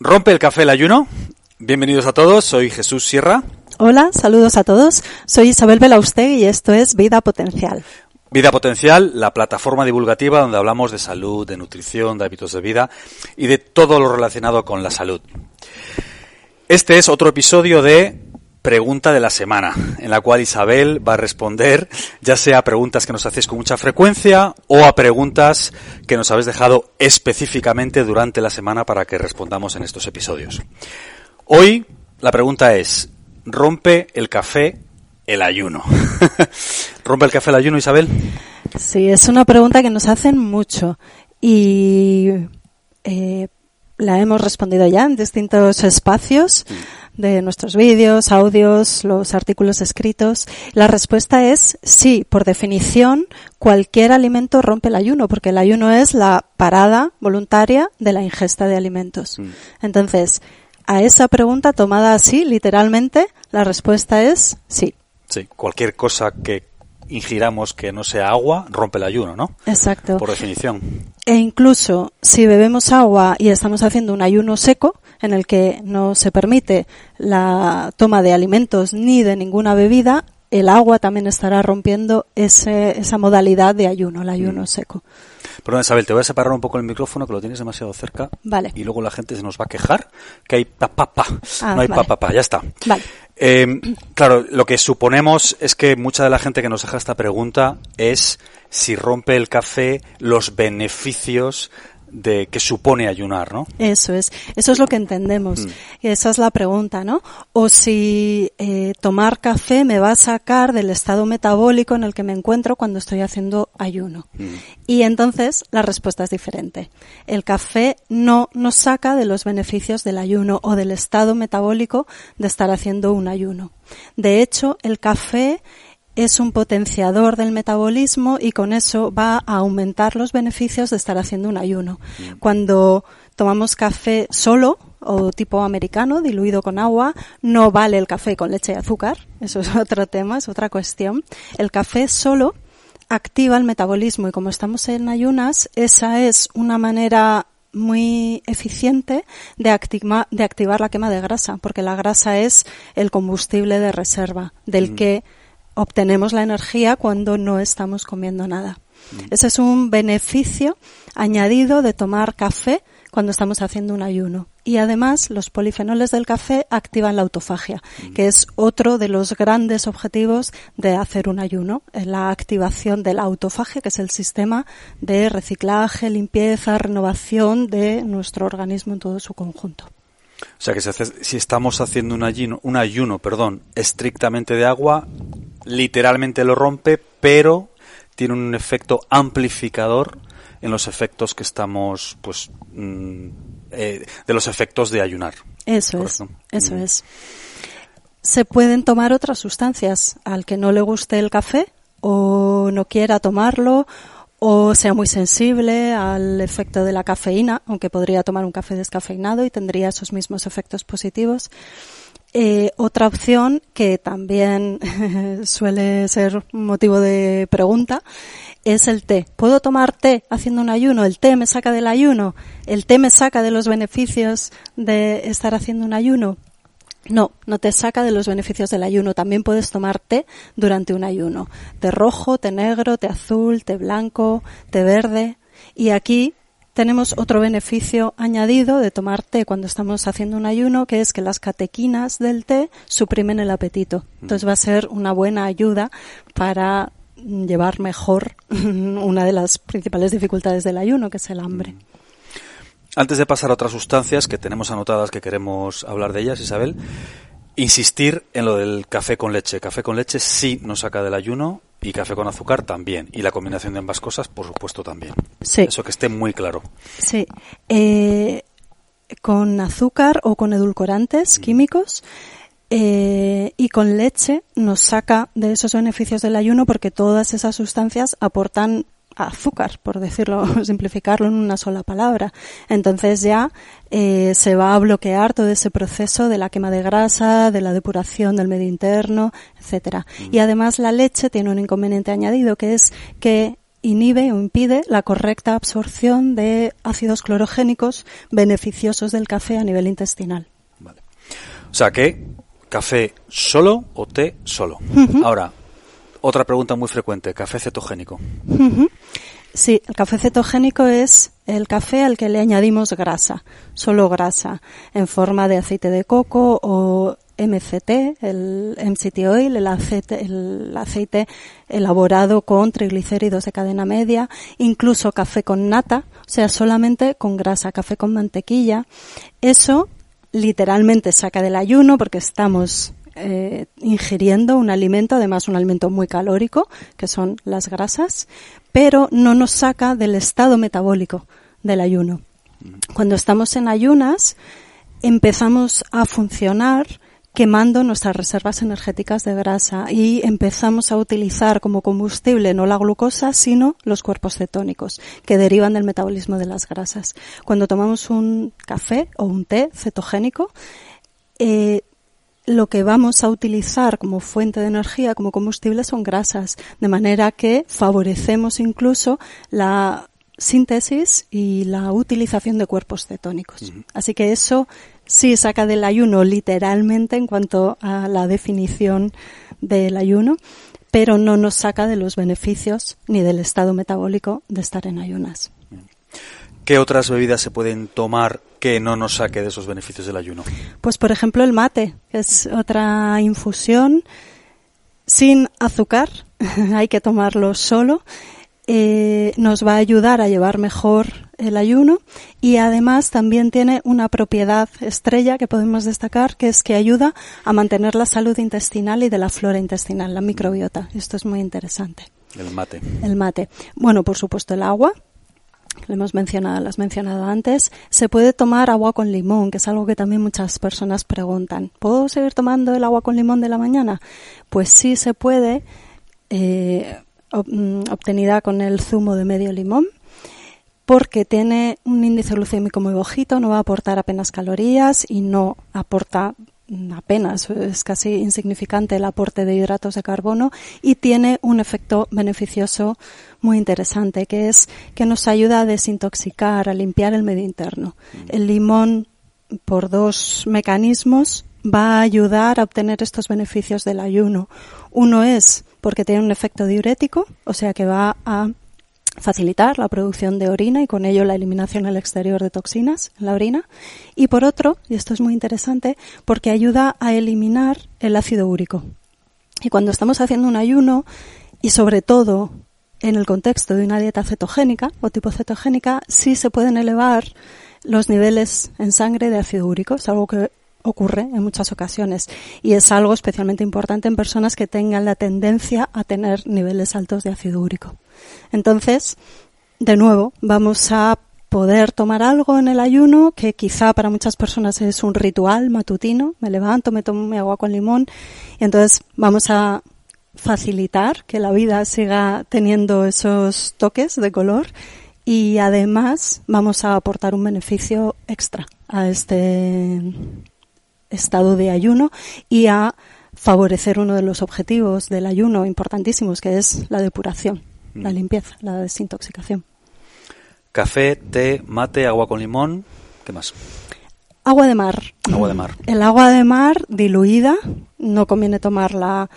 ¿Rompe el café el ayuno? Bienvenidos a todos, soy Jesús Sierra. Hola, saludos a todos. Soy Isabel Belaustegui y esto es Vida Potencial. Vida Potencial, la plataforma divulgativa donde hablamos de salud, de nutrición, de hábitos de vida y de todo lo relacionado con la salud. Este es otro episodio de pregunta de la semana, en la cual Isabel va a responder ya sea a preguntas que nos hacéis con mucha frecuencia o a preguntas que nos habéis dejado específicamente durante la semana para que respondamos en estos episodios. Hoy la pregunta es, ¿rompe el café el ayuno? ¿Rompe el café el ayuno, Isabel? Sí, es una pregunta que nos hacen mucho y eh, la hemos respondido ya en distintos espacios de nuestros vídeos, audios, los artículos escritos. La respuesta es sí, por definición, cualquier alimento rompe el ayuno, porque el ayuno es la parada voluntaria de la ingesta de alimentos. Mm. Entonces, a esa pregunta tomada así, literalmente, la respuesta es sí. Sí, cualquier cosa que ingiramos que no sea agua rompe el ayuno, ¿no? Exacto. Por definición. E incluso si bebemos agua y estamos haciendo un ayuno seco, en el que no se permite la toma de alimentos ni de ninguna bebida, el agua también estará rompiendo ese, esa modalidad de ayuno, el ayuno Mm. seco. Perdón, Isabel, te voy a separar un poco el micrófono que lo tienes demasiado cerca. Vale. Y luego la gente se nos va a quejar que hay pa pa pa. Ah, no hay vale. pa pa pa, ya está. Vale. Eh, claro, lo que suponemos es que mucha de la gente que nos deja esta pregunta es si rompe el café los beneficios de que supone ayunar, ¿no? Eso es, eso es lo que entendemos. Mm. Y esa es la pregunta, ¿no? O si eh, tomar café me va a sacar del estado metabólico en el que me encuentro cuando estoy haciendo ayuno. Mm. Y entonces la respuesta es diferente. El café no nos saca de los beneficios del ayuno o del estado metabólico de estar haciendo un ayuno. De hecho, el café es un potenciador del metabolismo y con eso va a aumentar los beneficios de estar haciendo un ayuno. Cuando tomamos café solo o tipo americano, diluido con agua, no vale el café con leche y azúcar. Eso es otro tema, es otra cuestión. El café solo activa el metabolismo y como estamos en ayunas, esa es una manera muy eficiente de, activar la quema de grasa, porque la grasa es el combustible de reserva del que obtenemos la energía cuando no estamos comiendo nada. Ese es un beneficio añadido de tomar café cuando estamos haciendo un ayuno. Y además, los polifenoles del café activan la autofagia, que es otro de los grandes objetivos de hacer un ayuno, es la activación de la autofagia, que es el sistema de reciclaje, limpieza, renovación de nuestro organismo en todo su conjunto. O sea que si, si estamos haciendo un ayuno, un ayuno, perdón, estrictamente de agua, literalmente lo rompe, pero tiene un efecto amplificador en los efectos que estamos, pues, mm, eh, de los efectos de ayunar. Eso es, eso Mm. es. Se pueden tomar otras sustancias al que no le guste el café o no quiera tomarlo o sea muy sensible al efecto de la cafeína, aunque podría tomar un café descafeinado y tendría esos mismos efectos positivos. Eh, otra opción que también suele ser motivo de pregunta es el té. ¿Puedo tomar té haciendo un ayuno? ¿El té me saca del ayuno? ¿El té me saca de los beneficios de estar haciendo un ayuno? No, no te saca de los beneficios del ayuno. También puedes tomar té durante un ayuno. Té rojo, té negro, té azul, té blanco, té verde. Y aquí tenemos otro beneficio añadido de tomar té cuando estamos haciendo un ayuno, que es que las catequinas del té suprimen el apetito. Entonces va a ser una buena ayuda para llevar mejor una de las principales dificultades del ayuno, que es el hambre. Antes de pasar a otras sustancias que tenemos anotadas que queremos hablar de ellas, Isabel, insistir en lo del café con leche. Café con leche sí nos saca del ayuno y café con azúcar también. Y la combinación de ambas cosas, por supuesto, también. Sí. Eso que esté muy claro. Sí. Eh, con azúcar o con edulcorantes químicos. Eh, y con leche nos saca de esos beneficios del ayuno porque todas esas sustancias aportan azúcar, por decirlo, simplificarlo en una sola palabra. Entonces ya eh, se va a bloquear todo ese proceso de la quema de grasa, de la depuración del medio interno, etcétera. Mm. Y además la leche tiene un inconveniente añadido que es que inhibe o impide la correcta absorción de ácidos clorogénicos beneficiosos del café a nivel intestinal. Vale. O sea que café solo o té solo. Ahora, otra pregunta muy frecuente, café cetogénico. Sí, el café cetogénico es el café al que le añadimos grasa, solo grasa, en forma de aceite de coco o MCT, el MCT oil, el aceite, el aceite elaborado con triglicéridos de cadena media, incluso café con nata, o sea, solamente con grasa, café con mantequilla. Eso literalmente saca del ayuno porque estamos eh, ingiriendo un alimento, además un alimento muy calórico, que son las grasas, pero no nos saca del estado metabólico del ayuno. Cuando estamos en ayunas, empezamos a funcionar quemando nuestras reservas energéticas de grasa y empezamos a utilizar como combustible no la glucosa, sino los cuerpos cetónicos que derivan del metabolismo de las grasas. Cuando tomamos un café o un té cetogénico, eh, lo que vamos a utilizar como fuente de energía, como combustible, son grasas, de manera que favorecemos incluso la síntesis y la utilización de cuerpos cetónicos. Así que eso sí saca del ayuno literalmente en cuanto a la definición del ayuno, pero no nos saca de los beneficios ni del estado metabólico de estar en ayunas. ¿Qué otras bebidas se pueden tomar que no nos saque de esos beneficios del ayuno? Pues por ejemplo el mate, que es otra infusión sin azúcar, hay que tomarlo solo. Eh, nos va a ayudar a llevar mejor el ayuno y además también tiene una propiedad estrella que podemos destacar que es que ayuda a mantener la salud intestinal y de la flora intestinal, la microbiota. Esto es muy interesante. El mate. El mate. Bueno, por supuesto el agua, lo hemos mencionado, lo has mencionado antes, se puede tomar agua con limón, que es algo que también muchas personas preguntan. ¿Puedo seguir tomando el agua con limón de la mañana? Pues sí se puede, eh, mm, obtenida con el zumo de medio limón, porque tiene un índice glucémico muy bajito, no va a aportar apenas calorías y no aporta apenas, es casi insignificante el aporte de hidratos de carbono y tiene un efecto beneficioso muy interesante, que es que nos ayuda a desintoxicar, a limpiar el medio interno. Mm. El limón, por dos mecanismos, va a ayudar a obtener estos beneficios del ayuno. Uno es porque tiene un efecto diurético, o sea que va a facilitar la producción de orina y con ello la eliminación al exterior de toxinas en la orina. Y por otro, y esto es muy interesante, porque ayuda a eliminar el ácido úrico. Y cuando estamos haciendo un ayuno, y sobre todo en el contexto de una dieta cetogénica o tipo cetogénica, sí se pueden elevar los niveles en sangre de ácido úrico. Es algo que ocurre en muchas ocasiones y es algo especialmente importante en personas que tengan la tendencia a tener niveles altos de ácido úrico. Entonces, de nuevo, vamos a poder tomar algo en el ayuno que quizá para muchas personas es un ritual matutino. Me levanto, me tomo mi agua con limón y entonces vamos a facilitar que la vida siga teniendo esos toques de color y además vamos a aportar un beneficio extra a este estado de ayuno y a favorecer uno de los objetivos del ayuno importantísimos que es la depuración la limpieza, la desintoxicación. Café, té, mate, agua con limón, ¿qué más? Agua de mar. Agua de mar. El agua de mar diluida, no conviene tomarla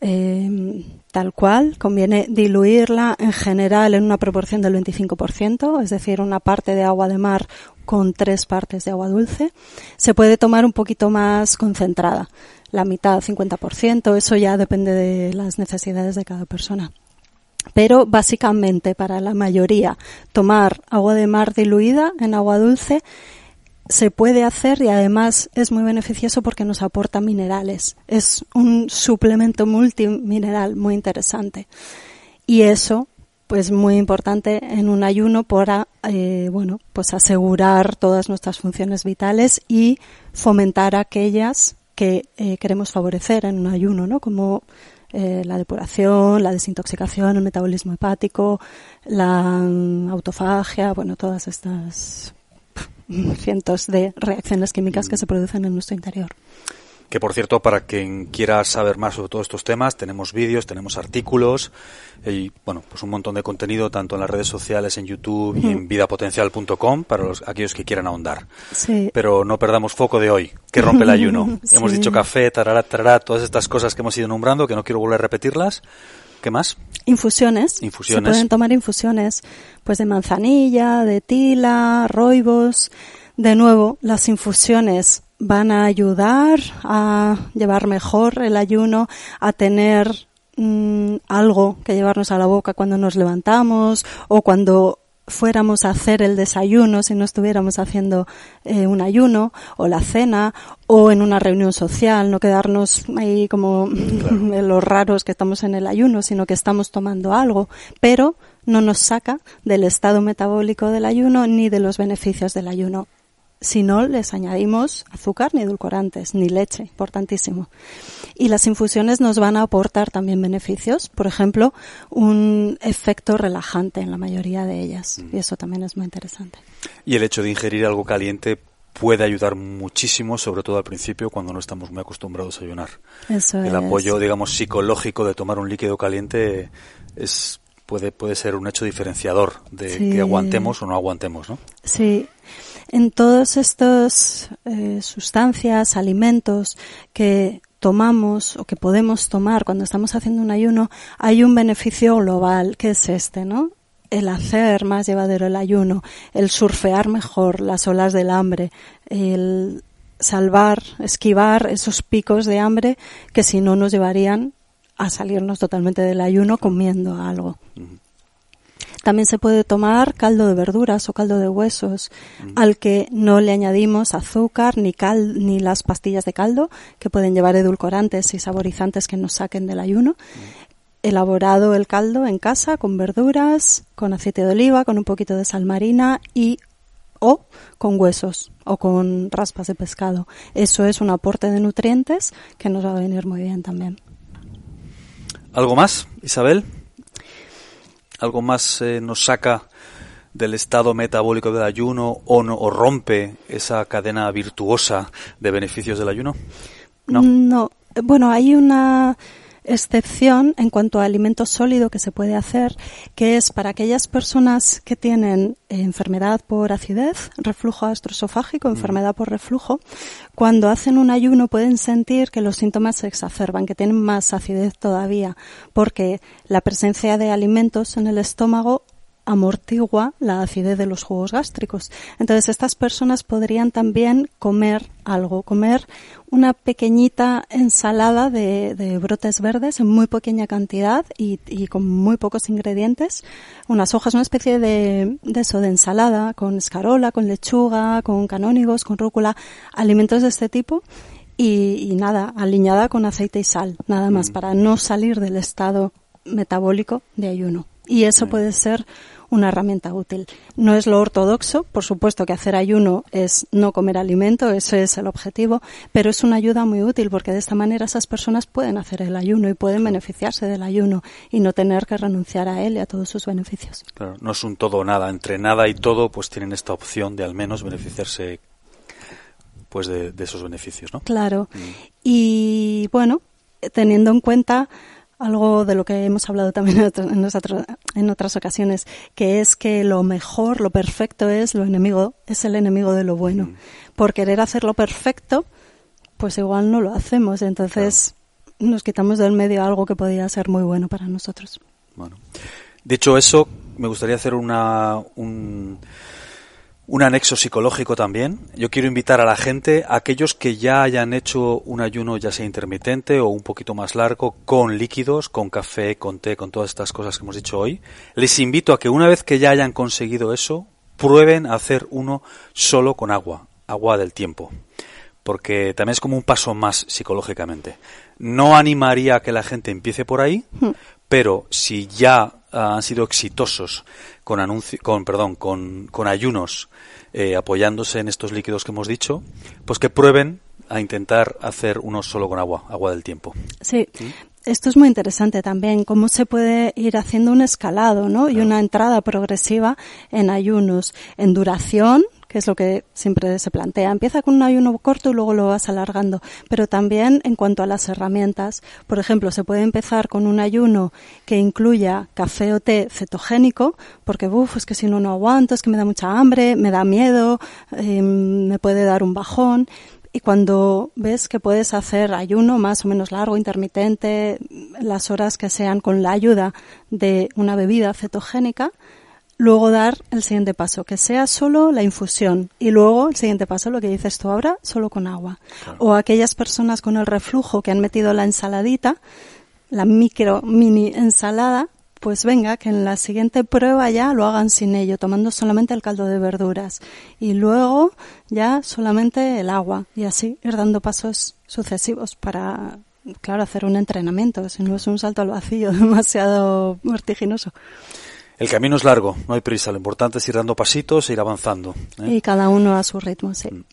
eh, tal cual, conviene diluirla en general en una proporción del 25%, es decir, una parte de agua de mar con tres partes de agua dulce. Se puede tomar un poquito más concentrada, la mitad, 50%, eso ya depende de las necesidades de cada persona. Pero básicamente para la mayoría tomar agua de mar diluida en agua dulce se puede hacer y además es muy beneficioso porque nos aporta minerales. Es un suplemento multimineral muy interesante. Y eso pues muy importante en un ayuno para, eh, bueno, pues asegurar todas nuestras funciones vitales y fomentar aquellas que eh, queremos favorecer en un ayuno, ¿no? Como eh, la depuración, la desintoxicación, el metabolismo hepático, la mm, autofagia, bueno, todas estas cientos de reacciones químicas que se producen en nuestro interior. Que por cierto, para quien quiera saber más sobre todos estos temas, tenemos vídeos, tenemos artículos y bueno, pues un montón de contenido tanto en las redes sociales, en YouTube y en vidapotencial.com para los, aquellos que quieran ahondar. Sí. Pero no perdamos foco de hoy, que rompe el ayuno. Hemos Sí. dicho café, tarará, tarará, todas estas cosas que hemos ido nombrando, que no quiero volver a repetirlas. ¿Qué más? Infusiones. Infusiones. Se pueden tomar infusiones, pues de manzanilla, de tila, roibos. De nuevo, las infusiones van a ayudar a llevar mejor el ayuno, a tener mm, algo que llevarnos a la boca cuando nos levantamos o cuando fuéramos a hacer el desayuno si no estuviéramos haciendo eh, un ayuno o la cena o en una reunión social, no quedarnos ahí como los raros que estamos en el ayuno, sino que estamos tomando algo, pero no nos saca del estado metabólico del ayuno ni de los beneficios del ayuno. Si no les añadimos azúcar ni edulcorantes, ni leche, importantísimo. Y las infusiones nos van a aportar también beneficios, por ejemplo, un efecto relajante en la mayoría de ellas. Y eso también es muy interesante. Y el hecho de ingerir algo caliente puede ayudar muchísimo, sobre todo al principio, cuando no estamos muy acostumbrados a ayunar. Eso El es. apoyo, digamos, psicológico de tomar un líquido caliente es puede puede ser un hecho diferenciador de Sí. que aguantemos o no aguantemos, ¿no? Sí, en todos estos eh, sustancias, alimentos que tomamos o que podemos tomar cuando estamos haciendo un ayuno, hay un beneficio global que es este, ¿no? El hacer más llevadero el ayuno, el surfear mejor las olas del hambre, el salvar, esquivar esos picos de hambre que si no nos llevarían a salirnos totalmente del ayuno comiendo algo. También se puede tomar caldo de verduras o caldo de huesos, al que no le añadimos azúcar ni cal ni las pastillas de caldo que pueden llevar edulcorantes y saborizantes que nos saquen del ayuno. Elaborado el caldo en casa con verduras, con aceite de oliva, con un poquito de sal marina y o con huesos o con raspas de pescado. Eso es un aporte de nutrientes que nos va a venir muy bien también. ¿Algo más, Isabel? ¿Algo más eh, nos saca del estado metabólico del ayuno o, no, o rompe esa cadena virtuosa de beneficios del ayuno? No. No. Bueno, hay una excepción en cuanto a alimento sólido que se puede hacer, que es para aquellas personas que tienen eh, enfermedad por acidez, reflujo gastroesofágico, enfermedad por reflujo, cuando hacen un ayuno pueden sentir que los síntomas se exacerban, que tienen más acidez todavía, porque la presencia de alimentos en el estómago amortigua la acidez de los jugos gástricos. Entonces estas personas podrían también comer algo, comer una pequeñita ensalada de, de brotes verdes en muy pequeña cantidad y, y, con muy pocos ingredientes, unas hojas, una especie de, de eso, de ensalada con escarola, con lechuga, con canónigos, con rúcula, alimentos de este tipo y, y nada, aliñada con aceite y sal, nada más, para no salir del estado metabólico de ayuno. Y eso puede ser una herramienta útil. No es lo ortodoxo, por supuesto que hacer ayuno es no comer alimento, ese es el objetivo, pero es una ayuda muy útil porque de esta manera esas personas pueden hacer el ayuno y pueden beneficiarse del ayuno y no tener que renunciar a él y a todos sus beneficios. Claro, no es un todo o nada, entre nada y todo pues tienen esta opción de al menos beneficiarse pues de, de esos beneficios, ¿no? Claro. Mm. Y bueno, teniendo en cuenta algo de lo que hemos hablado también en, nosotros, en otras ocasiones, que es que lo mejor, lo perfecto es lo enemigo, es el enemigo de lo bueno. Mm. Por querer hacerlo perfecto, pues igual no lo hacemos. Entonces claro. nos quitamos del medio algo que podría ser muy bueno para nosotros. Bueno, dicho eso, me gustaría hacer una, un, un anexo psicológico también. Yo quiero invitar a la gente, a aquellos que ya hayan hecho un ayuno ya sea intermitente o un poquito más largo, con líquidos, con café, con té, con todas estas cosas que hemos dicho hoy, les invito a que una vez que ya hayan conseguido eso, prueben a hacer uno solo con agua, agua del tiempo. Porque también es como un paso más psicológicamente. No animaría a que la gente empiece por ahí, pero si ya ah, han sido exitosos con anuncio, con perdón, con, con ayunos eh, apoyándose en estos líquidos que hemos dicho, pues que prueben a intentar hacer uno solo con agua, agua del tiempo. Sí. Esto es muy interesante también, cómo se puede ir haciendo un escalado, ¿no? Y una entrada progresiva en ayunos, en duración, que es lo que siempre se plantea. Empieza con un ayuno corto y luego lo vas alargando. Pero también en cuanto a las herramientas, por ejemplo, se puede empezar con un ayuno que incluya café o té cetogénico, porque, uff, es que si no, no aguanto, es que me da mucha hambre, me da miedo, eh, me puede dar un bajón. Y cuando ves que puedes hacer ayuno más o menos largo, intermitente, las horas que sean con la ayuda de una bebida cetogénica, luego dar el siguiente paso, que sea solo la infusión y luego el siguiente paso, lo que dices tú ahora, solo con agua. O aquellas personas con el reflujo que han metido la ensaladita, la micro mini ensalada, pues venga, que en la siguiente prueba ya lo hagan sin ello, tomando solamente el caldo de verduras. Y luego ya solamente el agua. Y así ir dando pasos sucesivos para, claro, hacer un entrenamiento, si no es un salto al vacío demasiado vertiginoso. El camino es largo, no hay prisa. Lo importante es ir dando pasitos e ir avanzando. ¿eh? Y cada uno a su ritmo, sí. Mm.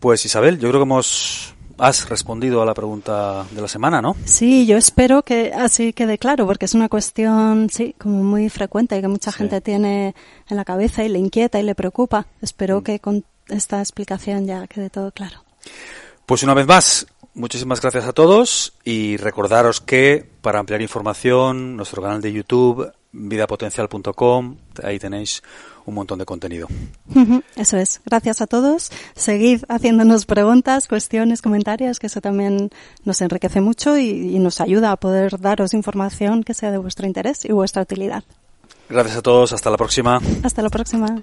Pues Isabel, yo creo que hemos has respondido a la pregunta de la semana, ¿no? Sí, yo espero que así quede claro, porque es una cuestión, sí, como muy frecuente y que mucha gente tiene en la cabeza y le inquieta y le preocupa. Espero mm. que con esta explicación ya quede todo claro. Pues una vez más, muchísimas gracias a todos y recordaros que para ampliar información, nuestro canal de YouTube, vidapotencial.com, ahí tenéis un montón de contenido. Eso es. Gracias a todos. Seguid haciéndonos preguntas, cuestiones, comentarios, que eso también nos enriquece mucho y, y nos ayuda a poder daros información que sea de vuestro interés y vuestra utilidad. Gracias a todos. Hasta la próxima. Hasta la próxima.